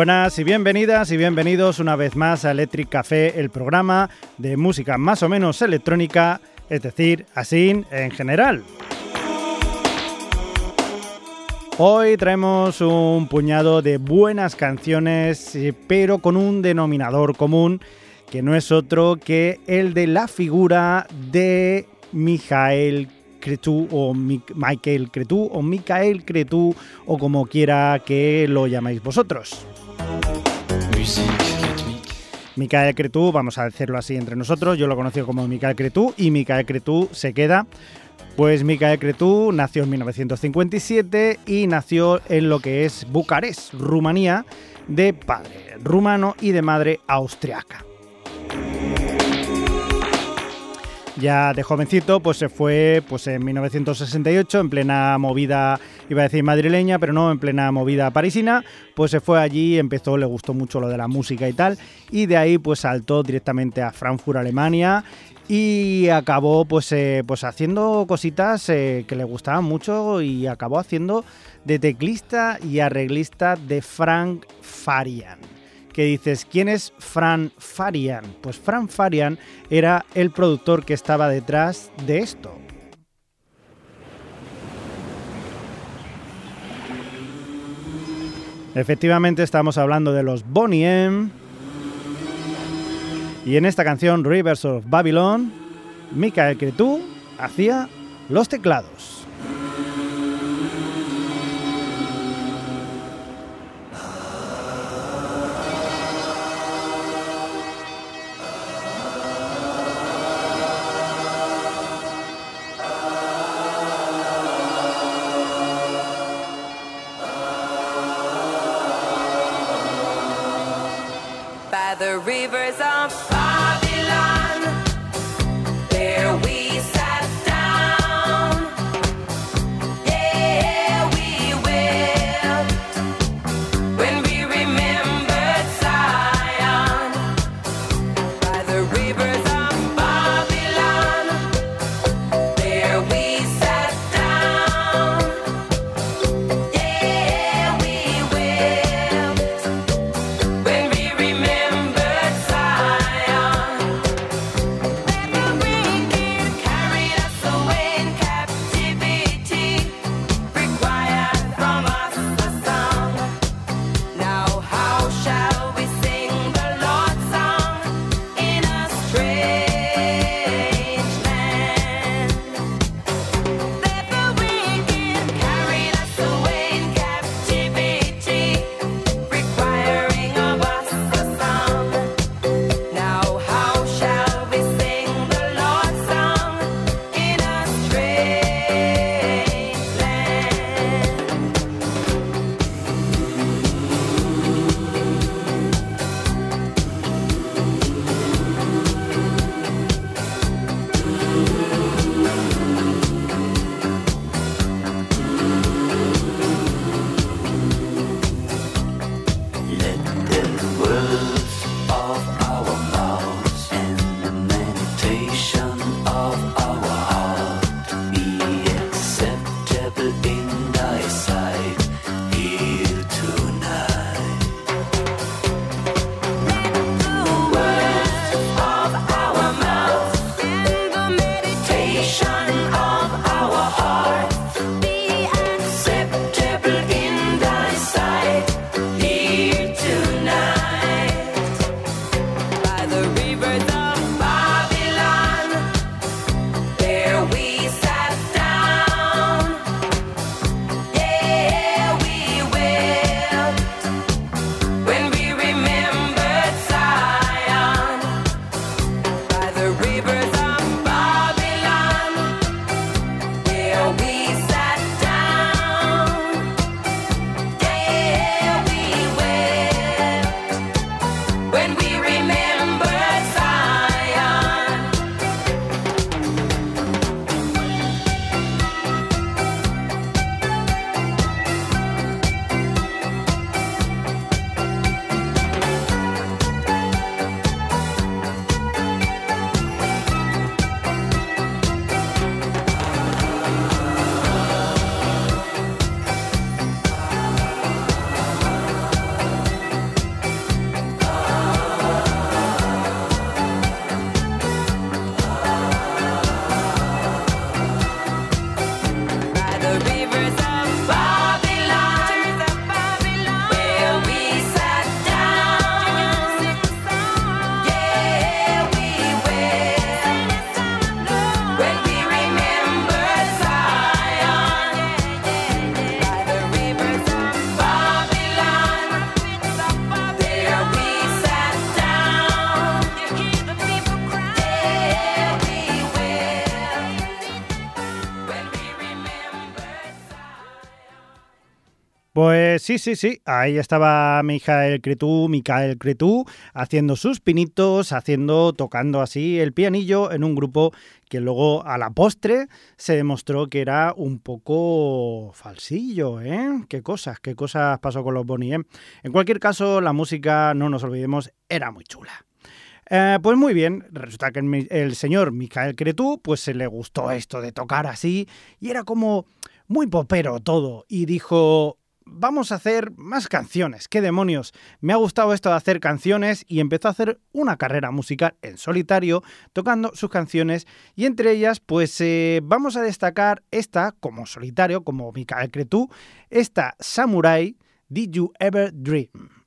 Buenas y bienvenidas y bienvenidos una vez más a Electric Café, el programa de música más o menos electrónica, es decir, así en general. Hoy traemos un puñado de buenas canciones, pero con un denominador común que no es otro que el de la figura de Mijael Cretu o Michael Cretu o Michael Cretu o como quiera que lo llamáis vosotros. Michael Cretu, vamos a decirlo así entre nosotros, yo lo conozco como Michael Cretu y Michael Cretu se queda. Pues Michael Cretu nació en 1957 y nació en lo que es Bucarest, Rumanía, de padre rumano y de madre austriaca. Ya de jovencito, pues se fue pues en 1968, en plena movida, iba a decir madrileña, pero no, en plena movida parisina, pues se fue allí, empezó, le gustó mucho lo de la música y tal, y de ahí pues saltó directamente a Frankfurt, Alemania, y acabó pues, eh, pues haciendo cositas eh, que le gustaban mucho y acabó haciendo de teclista y arreglista de Frank Farian que dices, ¿quién es Fran Farian? Pues Fran Farian era el productor que estaba detrás de esto. Efectivamente estamos hablando de los Bonnie M. Y en esta canción Rivers of Babylon, Michael Cretu hacía los teclados. Sí, sí, sí. Ahí estaba Mijael Cretú, Micael Cretú, haciendo sus pinitos, haciendo, tocando así el pianillo en un grupo que luego a la postre se demostró que era un poco falsillo, ¿eh? Qué cosas, qué cosas pasó con los Bonnie, ¿eh? En cualquier caso, la música, no nos olvidemos, era muy chula. Eh, pues muy bien, resulta que el, señor Micael Cretú, pues se le gustó esto de tocar así y era como muy popero todo y dijo, vamos a hacer más canciones. ¿Qué demonios? Me ha gustado esto de hacer canciones y empezó a hacer una carrera musical en solitario, tocando sus canciones y entre ellas, pues eh, vamos a destacar esta como solitario, como Micael Cretú, esta Samurai, Did You Ever Dream?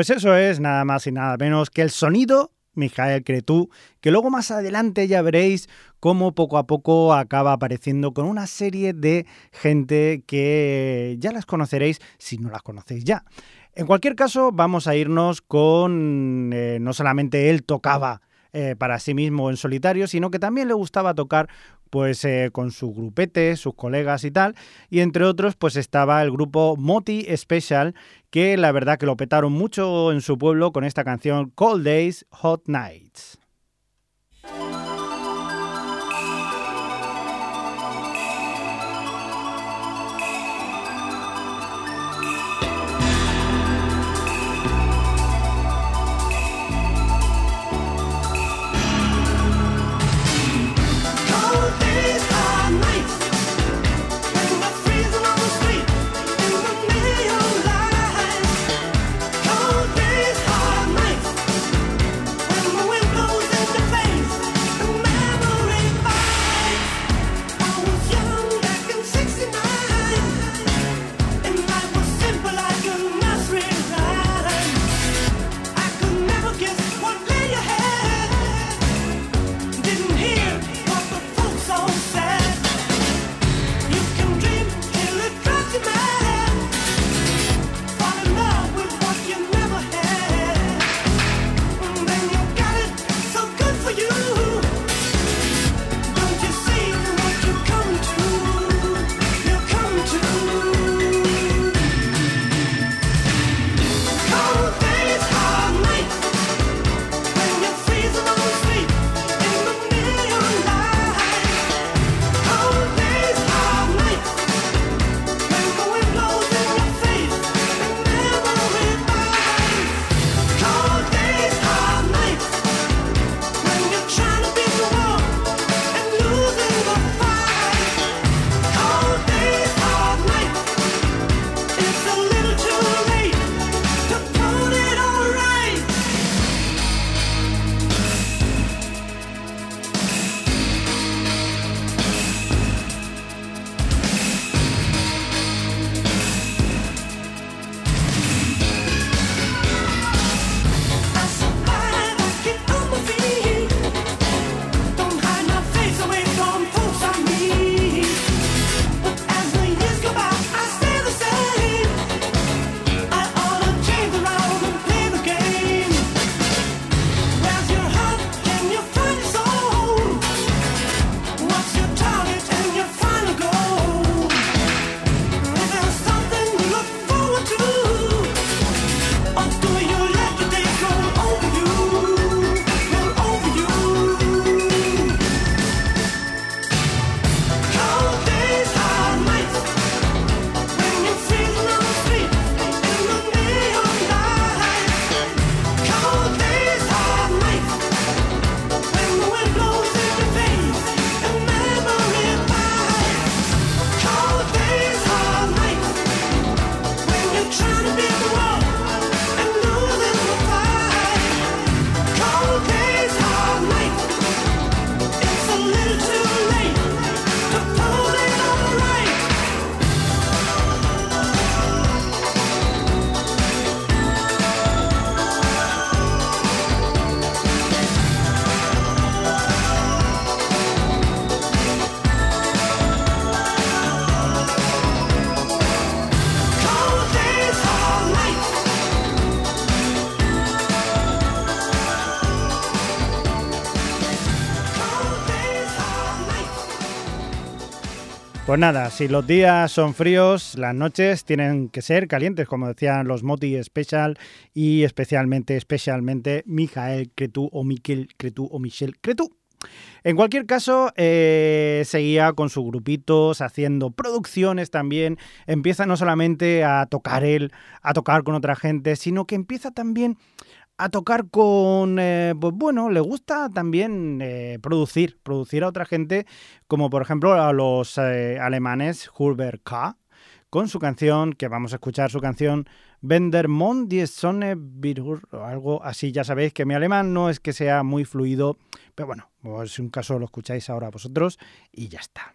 Pues eso es nada más y nada menos que el sonido Mijael Cretú, que luego más adelante ya veréis cómo poco a poco acaba apareciendo con una serie de gente que ya las conoceréis si no las conocéis ya. En cualquier caso, vamos a irnos con, eh, no solamente él tocaba eh, para sí mismo en solitario, sino que también le gustaba tocar pues eh, con su grupete, sus colegas y tal, y entre otros pues estaba el grupo Moti Special, que la verdad que lo petaron mucho en su pueblo con esta canción Cold Days, Hot Nights. Pues nada, si los días son fríos, las noches tienen que ser calientes, como decían los Moti Special y especialmente, especialmente Mijael Cretú o Miquel Cretú o Michel Cretú. En cualquier caso, eh, seguía con sus grupitos, haciendo producciones también. Empieza no solamente a tocar él, a tocar con otra gente, sino que empieza también a tocar con, eh, pues bueno, le gusta también eh, producir, producir a otra gente, como por ejemplo a los eh, alemanes Hubert K., con su canción, que vamos a escuchar su canción Vendermont die Sonne o algo así. Ya sabéis que mi alemán no es que sea muy fluido, pero bueno, pues si un caso lo escucháis ahora vosotros y ya está.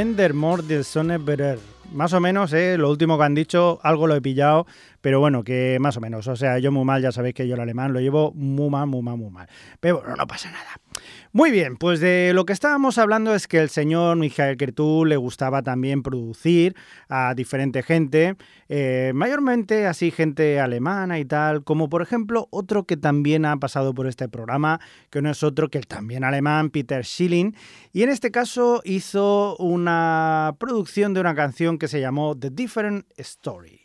Vender more. Más o menos, ¿eh? lo último que han dicho, algo lo he pillado, pero bueno, que más o menos. O sea, yo muy mal, ya sabéis que yo el alemán lo llevo muy mal, muy mal, muy mal. Pero bueno, no pasa nada. Muy bien, pues de lo que estábamos hablando es que el señor Michael Cretu le gustaba también producir a diferente gente, eh, mayormente así gente alemana y tal, como por ejemplo otro que también ha pasado por este programa, que no es otro que el también alemán Peter Schilling, y en este caso hizo una producción de una canción que se llamó The Different Story.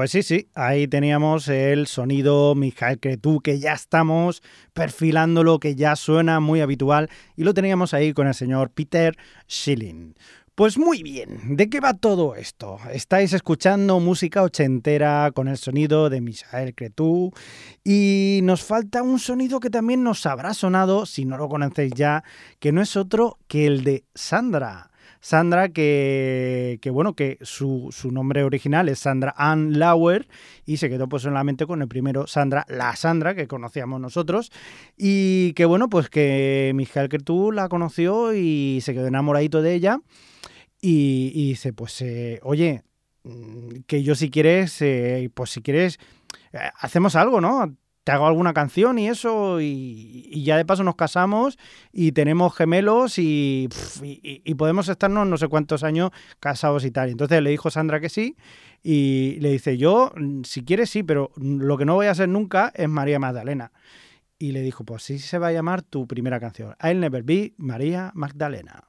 Pues sí, sí, ahí teníamos el sonido Mijael Cretú, que ya estamos perfilándolo, que ya suena muy habitual, y lo teníamos ahí con el señor Peter Schilling. Pues muy bien, ¿de qué va todo esto? Estáis escuchando música ochentera con el sonido de Mijael Cretú y nos falta un sonido que también nos habrá sonado, si no lo conocéis ya, que no es otro que el de Sandra. Sandra, que, bueno, que su, nombre original es Sandra Ann Lauer y se quedó pues solamente con el primero Sandra, la Sandra que conocíamos nosotros y que bueno, pues que Miguel tú la conoció y se quedó enamoradito de ella y, dice, pues eh, oye, mm, que yo si quieres, eh, pues si quieres, eh, hacemos algo, ¿no? Hago alguna canción y eso, y, ya de paso nos casamos y tenemos gemelos y, podemos estarnos no sé cuántos años casados y tal. Entonces le dijo Sandra que sí y le dice, yo, si quieres sí, pero lo que no voy a hacer nunca es María Magdalena. Y le dijo, pues sí se va a llamar tu primera canción. I'll never be María Magdalena.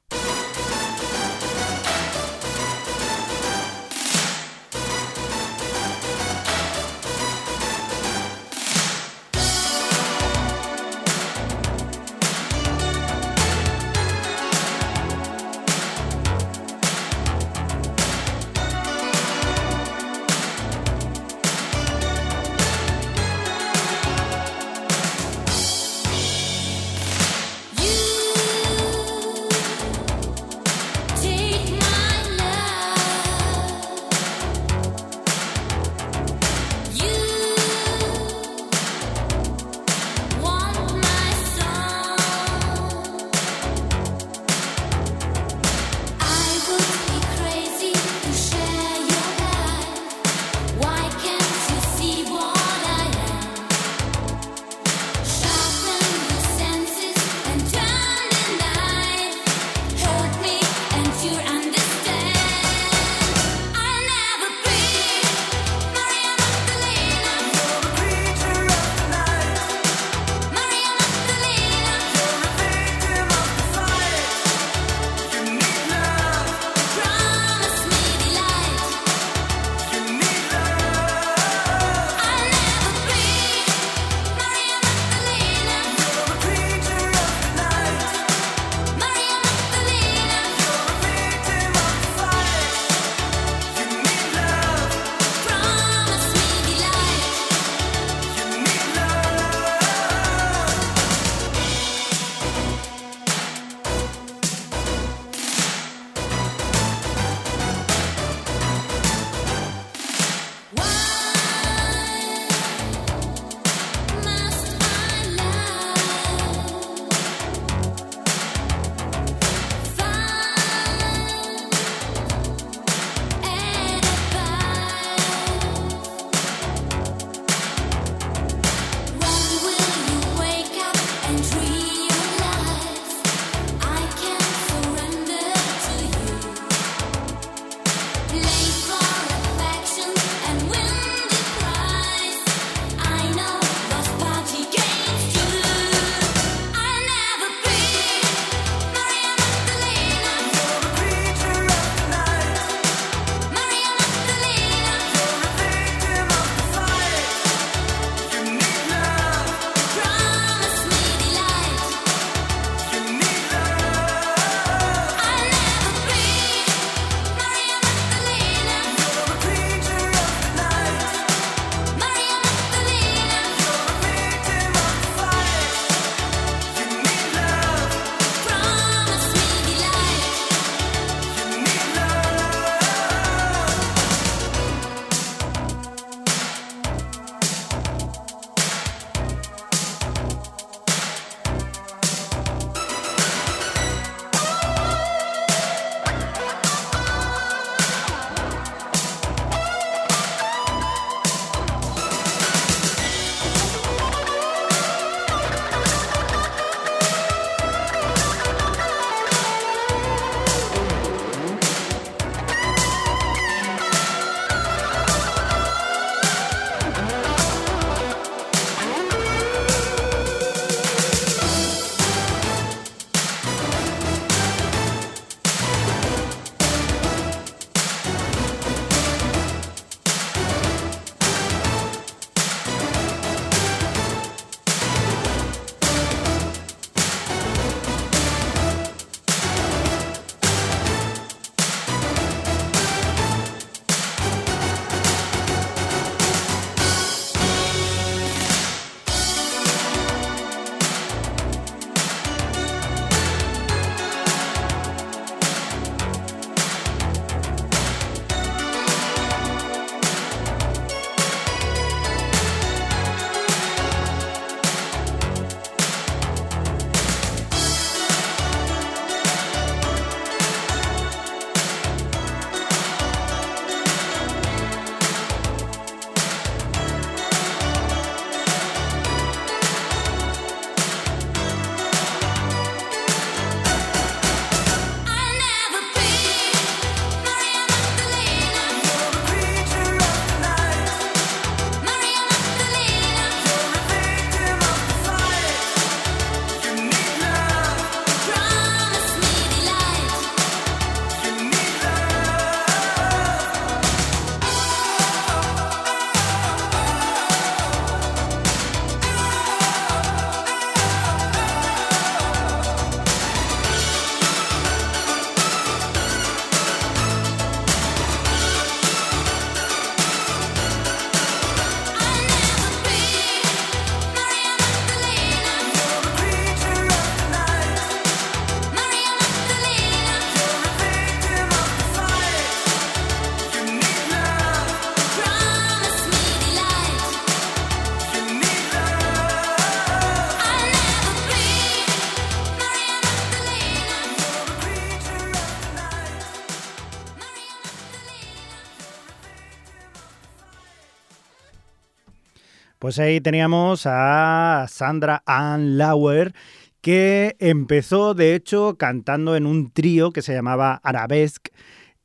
Pues ahí teníamos a Sandra Ann Lauer, que empezó de hecho cantando en un trío que se llamaba Arabesque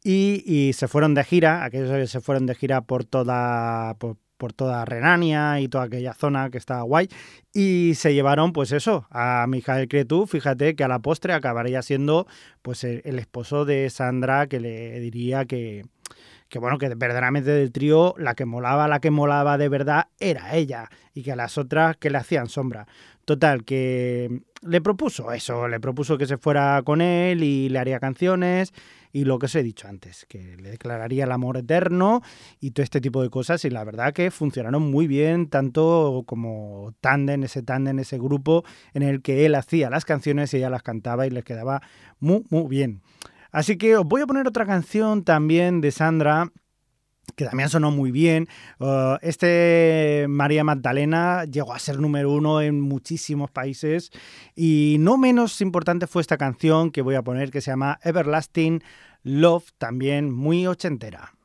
y, se fueron de gira, aquellos que se fueron de gira por toda, por, toda Renania y toda aquella zona que estaba guay. Y se llevaron, pues eso, a Mijael Cretú, fíjate que a la postre acabaría siendo pues el esposo de Sandra, que le diría que, que bueno, que verdaderamente del trío la que molaba, la que molaba de verdad era ella y que las otras que le hacían sombra. Total, que le propuso eso, le propuso que se fuera con él y le haría canciones y lo que os he dicho antes, que le declararía el amor eterno y todo este tipo de cosas y la verdad que funcionaron muy bien, tanto como tándem, ese tándem, ese grupo en el que él hacía las canciones y ella las cantaba y les quedaba muy, muy bien. Así que os voy a poner otra canción también de Sandra que también sonó muy bien. Uh, este María Magdalena llegó a ser número uno en muchísimos países y no menos importante fue esta canción que voy a poner que se llama Everlasting Love, también muy ochentera.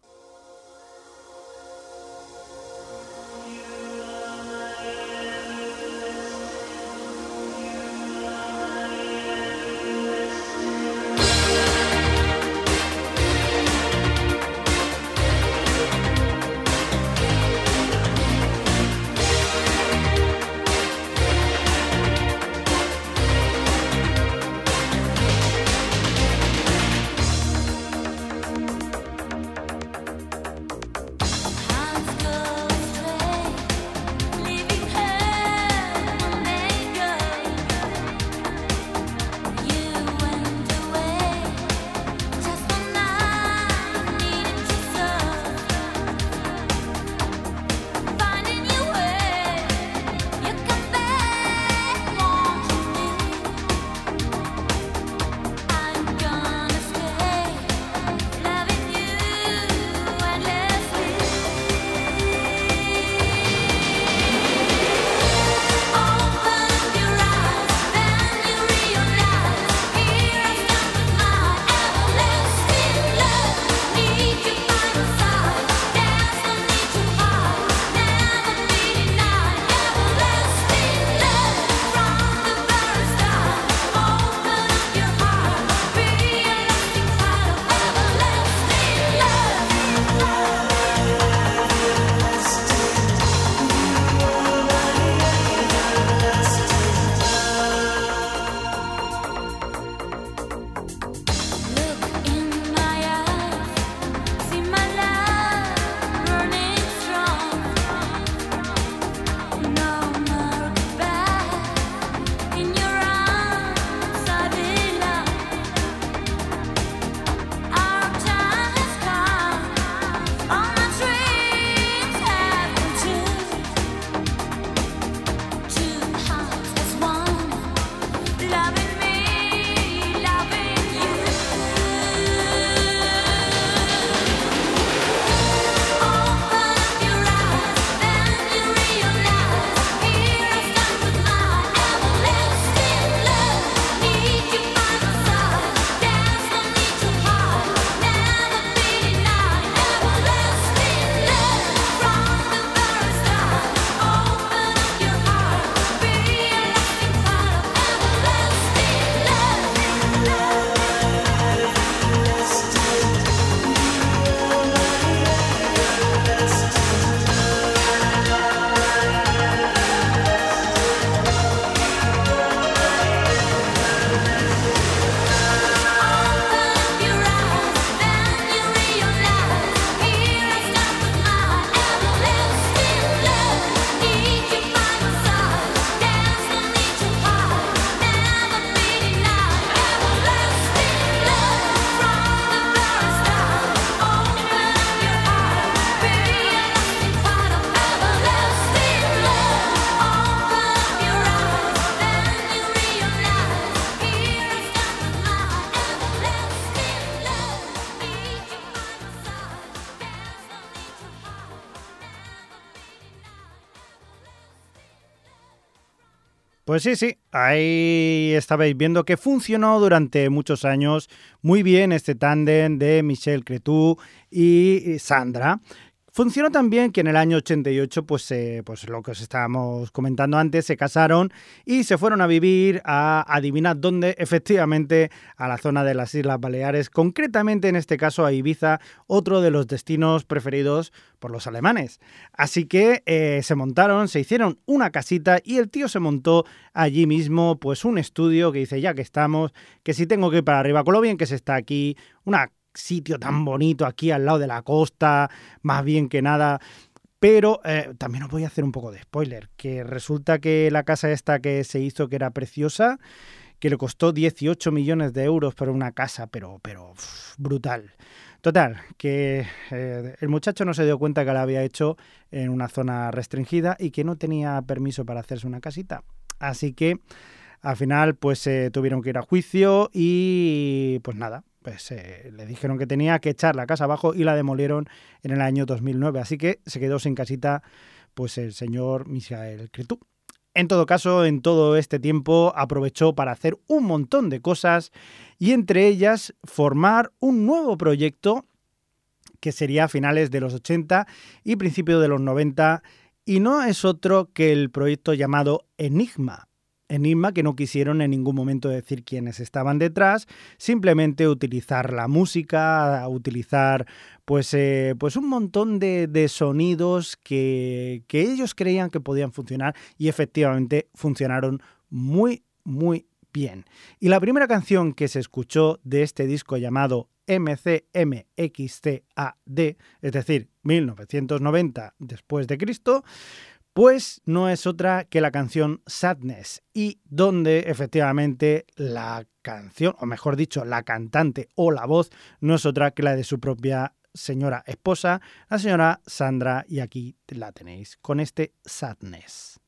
Pues sí, sí, ahí estabais viendo que funcionó durante muchos años muy bien este tándem de Michel Cretu y Sandra. Funcionó también que en el año 88, pues, eh, pues lo que os estábamos comentando antes, se casaron y se fueron a vivir a, adivinar dónde, efectivamente, a la zona de las Islas Baleares, concretamente en este caso a Ibiza, otro de los destinos preferidos por los alemanes. Así que eh, se montaron, se hicieron una casita y el tío se montó allí mismo, pues un estudio que dice, ya que estamos, que si tengo que ir para arriba, con lo bien que se está aquí, una sitio tan bonito aquí al lado de la costa, más bien que nada. Pero eh, también os voy a hacer un poco de spoiler, que resulta que la casa esta que se hizo, que era preciosa, que le costó 18 millones de euros por una casa, pero, pero brutal. Total, que eh, el muchacho no se dio cuenta que la había hecho en una zona restringida y que no tenía permiso para hacerse una casita. Así que al final pues se tuvieron que ir a juicio y pues nada, pues eh, le dijeron que tenía que echar la casa abajo y la demolieron en el año 2009. Así que se quedó sin casita pues el señor Misael Cretú. En todo caso, en todo este tiempo aprovechó para hacer un montón de cosas y entre ellas formar un nuevo proyecto que sería a finales de los 80 y principios de los 90 y no es otro que el proyecto llamado Enigma, Enigma que no quisieron en ningún momento decir quiénes estaban detrás, simplemente utilizar la música, utilizar pues, eh, pues un montón de, de sonidos que, que ellos creían que podían funcionar y efectivamente funcionaron muy, muy bien. Y la primera canción que se escuchó de este disco llamado MCMXCAD, es decir, 1990 después de Cristo, pues no es otra que la canción Sadness y donde efectivamente la canción, o mejor dicho, la cantante o la voz no es otra que la de su propia señora esposa, la señora Sandra, y aquí la tenéis con este Sadness.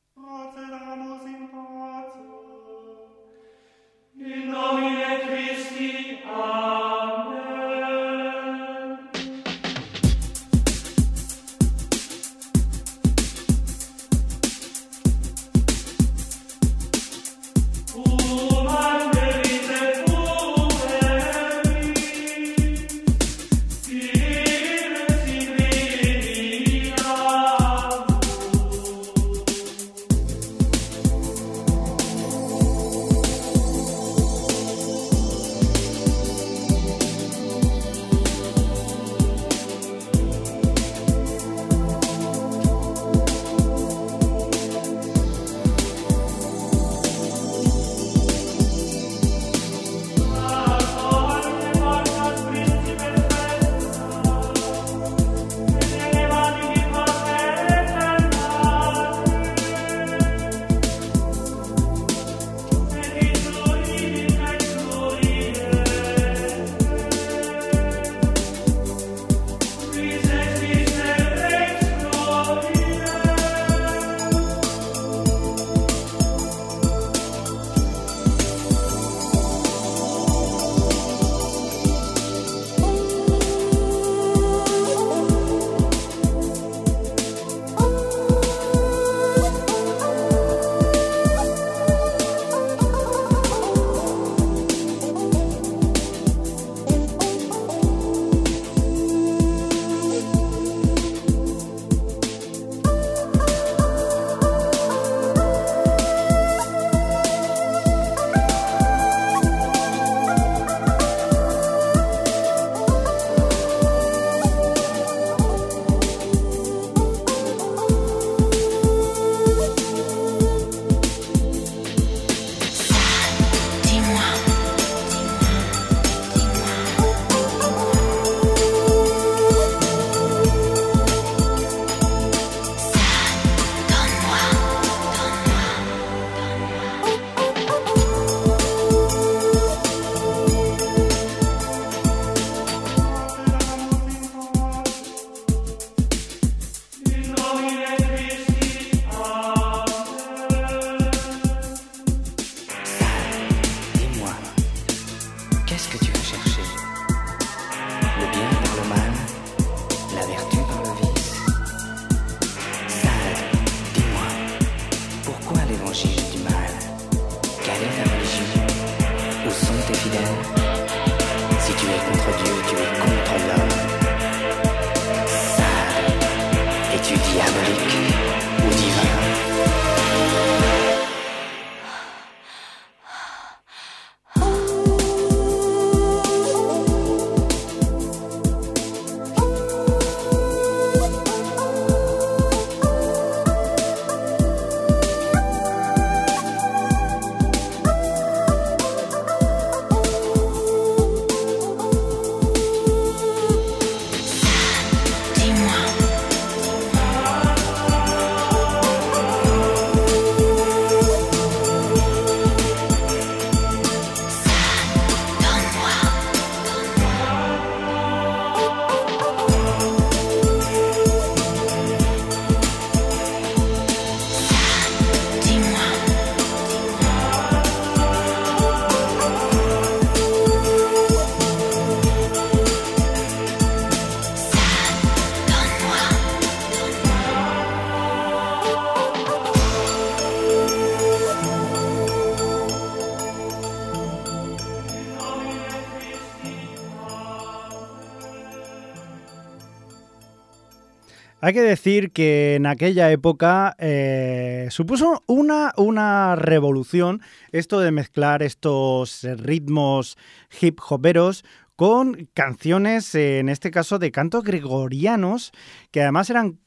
Hay que decir que en aquella época eh, supuso una, una revolución esto de mezclar estos ritmos hip hoperos con canciones, en este caso de cantos gregorianos, que además eran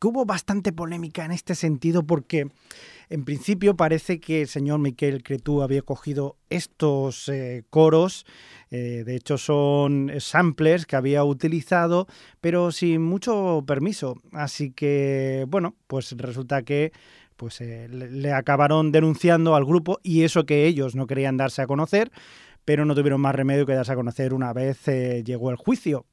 que hubo bastante polémica en este sentido porque en principio parece que el señor Miquel Cretú había cogido estos eh, coros, eh, de hecho son samplers que había utilizado, pero sin mucho permiso. Así que, bueno, pues resulta que pues eh, le acabaron denunciando al grupo y eso que ellos no querían darse a conocer, pero no tuvieron más remedio que darse a conocer una vez llegó el juicio,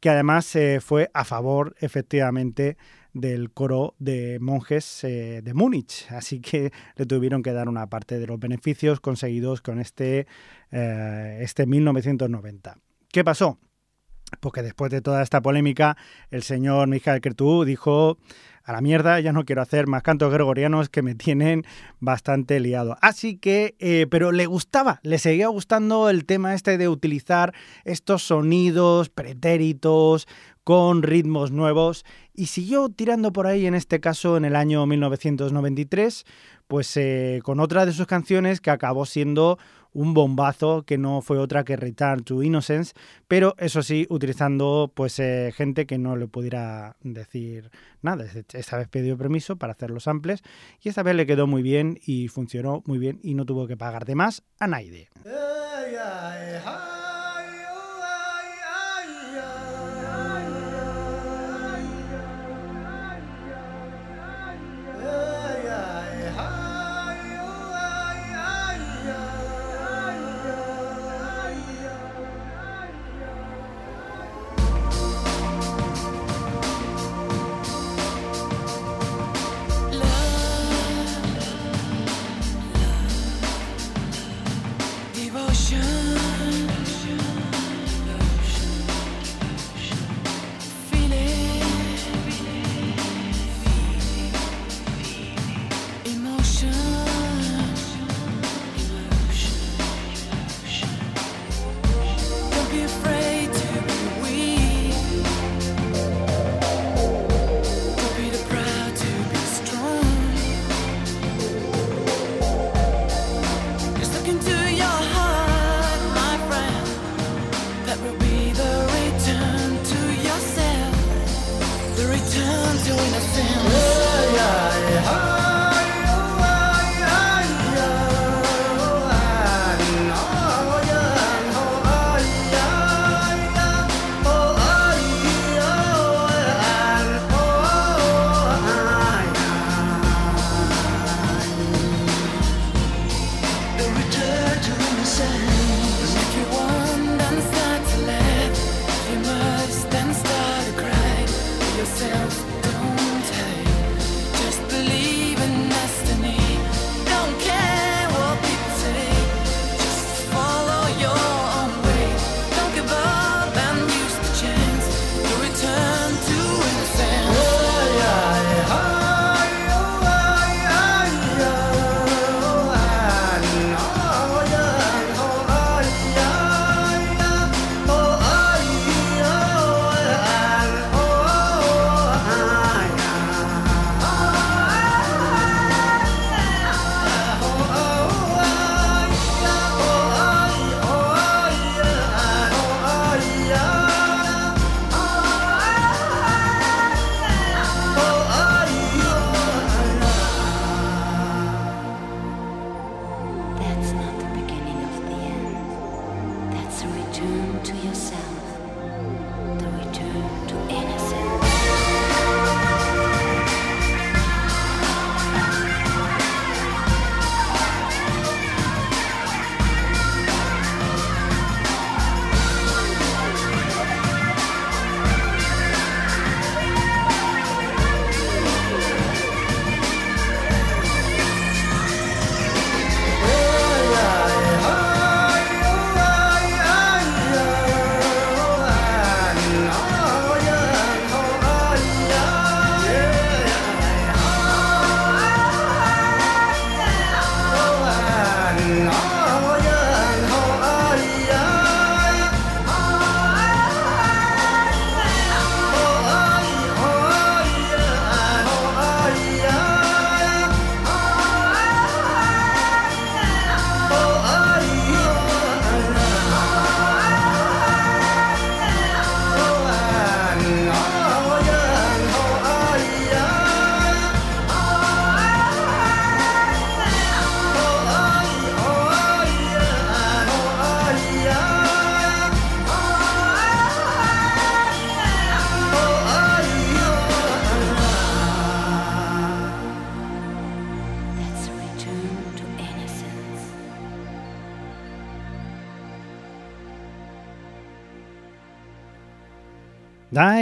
que además fue a favor efectivamente del coro de monjes eh, de Múnich. Así que le tuvieron que dar una parte de los beneficios conseguidos con este, eh, este 1990. ¿Qué pasó? Porque después de toda esta polémica, el señor Michael Cretu dijo a la mierda, ya no quiero hacer más cantos gregorianos que me tienen bastante liado. Así que, eh, pero le gustaba, le seguía gustando el tema este de utilizar estos sonidos pretéritos con ritmos nuevos y siguió tirando por ahí, en este caso en el año 1993, pues eh, con otra de sus canciones que acabó siendo un bombazo que no fue otra que Return to Innocence, pero eso sí, utilizando pues eh, gente que no le pudiera decir nada. Esta vez pidió permiso para hacer los samples y esta vez le quedó muy bien y funcionó muy bien y no tuvo que pagar de más a nadie.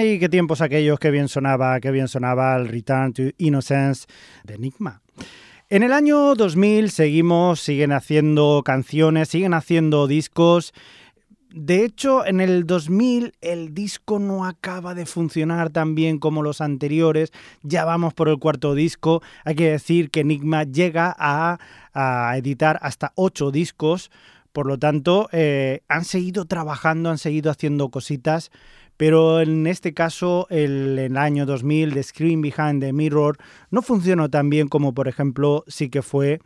Ay, qué tiempos aquellos, qué bien sonaba, qué bien sonaba el Return to Innocence de Enigma. En el año 2000 seguimos, siguen haciendo canciones, siguen haciendo discos. De hecho, en el 2000 el disco no acaba de funcionar tan bien como los anteriores. Ya vamos por el cuarto disco. Hay que decir que Enigma llega a, editar hasta ocho discos. Por lo tanto, eh, han seguido trabajando, han seguido haciendo cositas pero en este caso el, el año 2000 The Screen Behind the Mirror no funcionó tan bien como por ejemplo sí que fue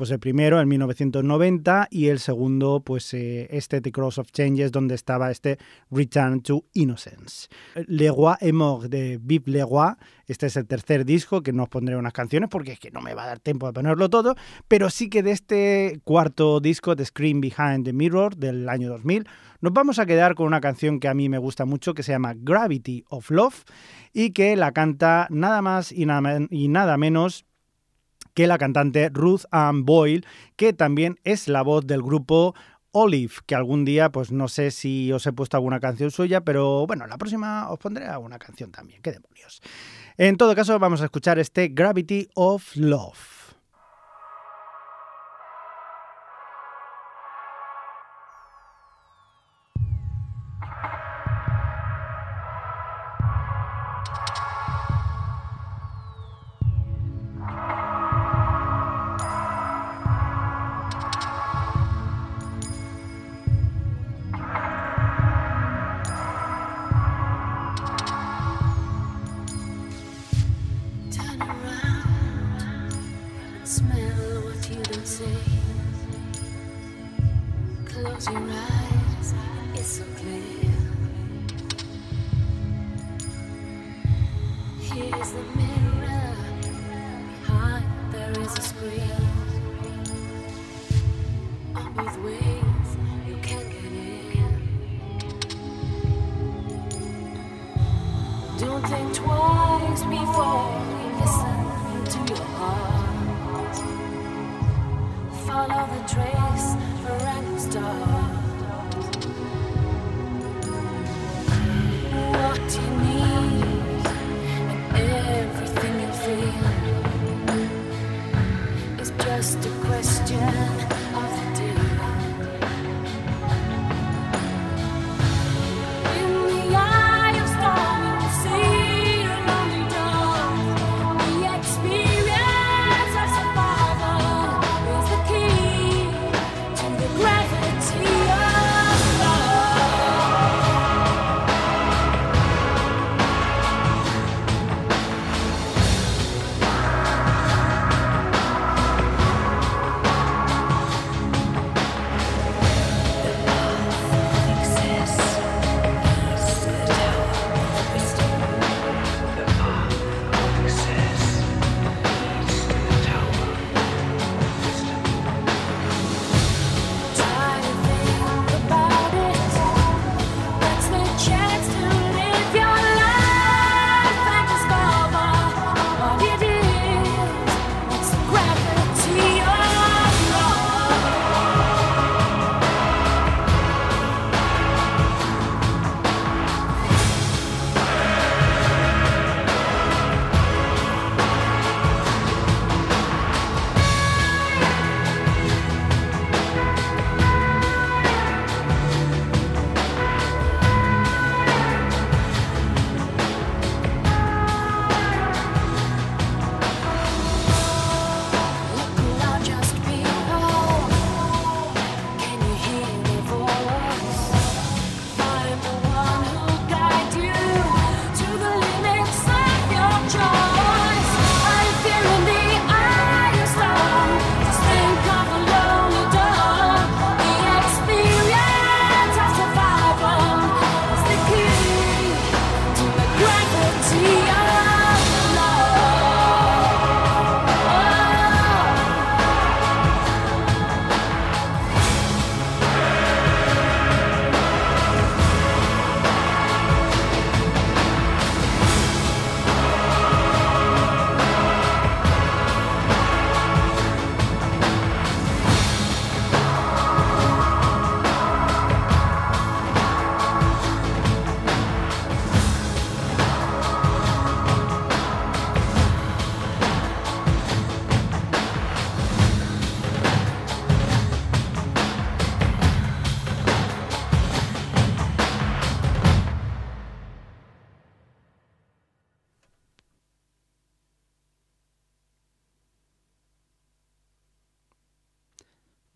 pues el primero en 1990 y el segundo pues eh, este The Cross of Changes donde estaba este Return to Innocence. Le Roi est mort de Vive Le Roi, este es el tercer disco que no os pondré unas canciones porque es que no me va a dar tiempo de ponerlo todo, pero sí que de este cuarto disco The Screen Behind the Mirror del año 2000 nos vamos a quedar con una canción que a mí me gusta mucho que se llama Gravity of Love y que la canta nada más y nada, y nada menos que la cantante Ruth Ann Boyle, que también es la voz del grupo Olive, que algún día, pues no sé si os he puesto alguna canción suya, pero bueno, la próxima os pondré alguna canción también, qué demonios. En todo caso, vamos a escuchar este Gravity of Love.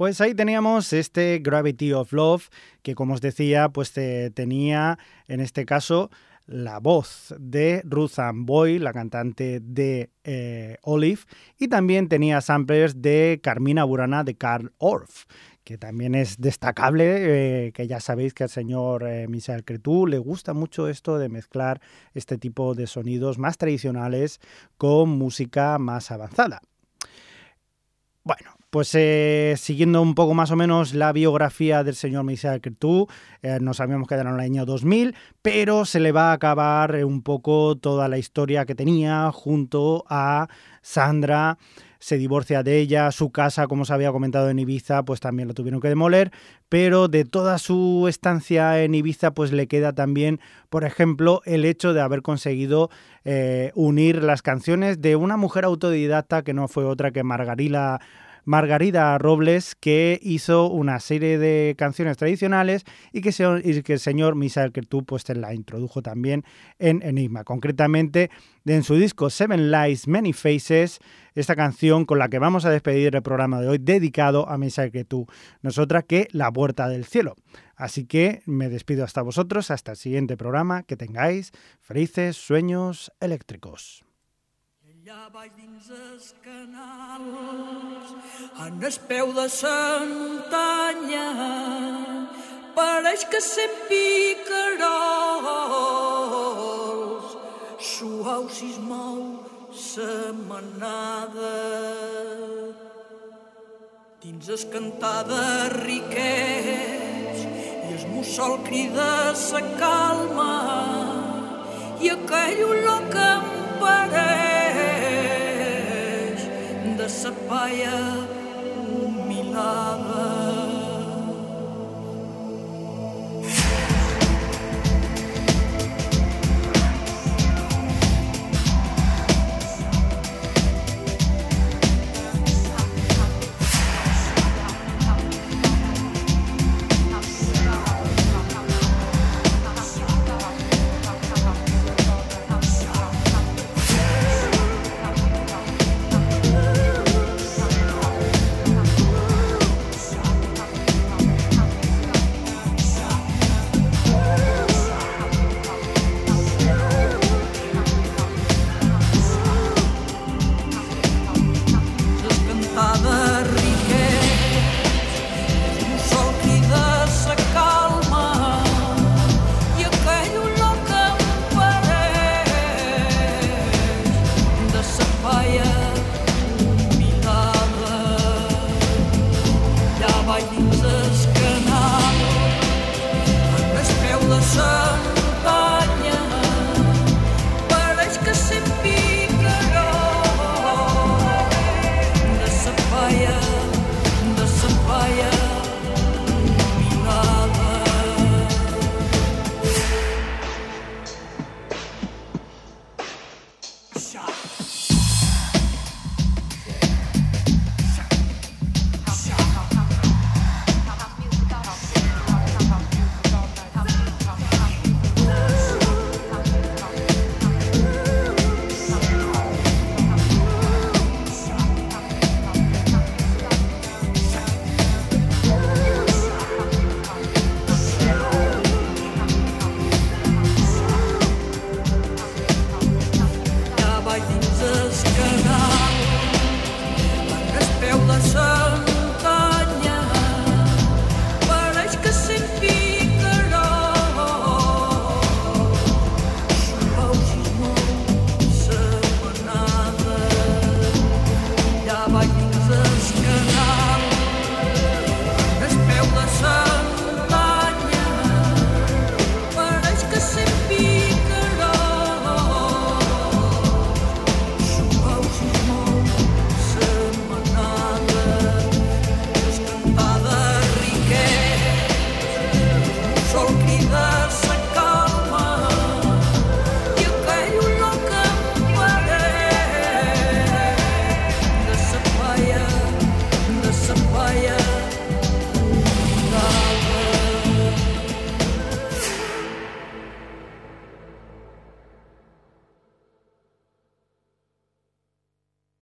Pues ahí teníamos este Gravity of Love, que como os decía, pues tenía en este caso la voz de Ruth Ann Boy, la cantante de eh, Olive, y también tenía samplers de Carmina Burana de Carl Orff, que también es destacable, eh, que ya sabéis que al señor eh, Michel Cretu le gusta mucho esto de mezclar este tipo de sonidos más tradicionales con música más avanzada. Bueno, pues eh, siguiendo un poco más o menos la biografía del señor Michel Cretu, eh, nos habíamos quedado en el año 2000, pero se le va a acabar eh, un poco toda la historia que tenía junto a Sandra. Se divorcia de ella, su casa, como se había comentado en Ibiza, pues también lo tuvieron que demoler, pero de toda su estancia en Ibiza, pues le queda también, por ejemplo, el hecho de haber conseguido unir las canciones de una mujer autodidacta que no fue otra que Margarita Margarida Robles, que hizo una serie de canciones tradicionales y que, el señor Misael Kertú pues la introdujo también en Enigma. Concretamente, en su disco Seven Lies, Many Faces, esta canción con la que vamos a despedir el programa de hoy, dedicado a Misael Kertú, nosotras que La Puerta del Cielo. Así que me despido hasta vosotros, hasta el siguiente programa, que tengáis felices sueños eléctricos. Allà baix dins els canals, en el peu de la muntanya, pareix que sent picarols, suau si es mou sa manada. Dins es cantar de riquets i el mussol crida sa calma i aquell olor que em pareix sa paia humilada.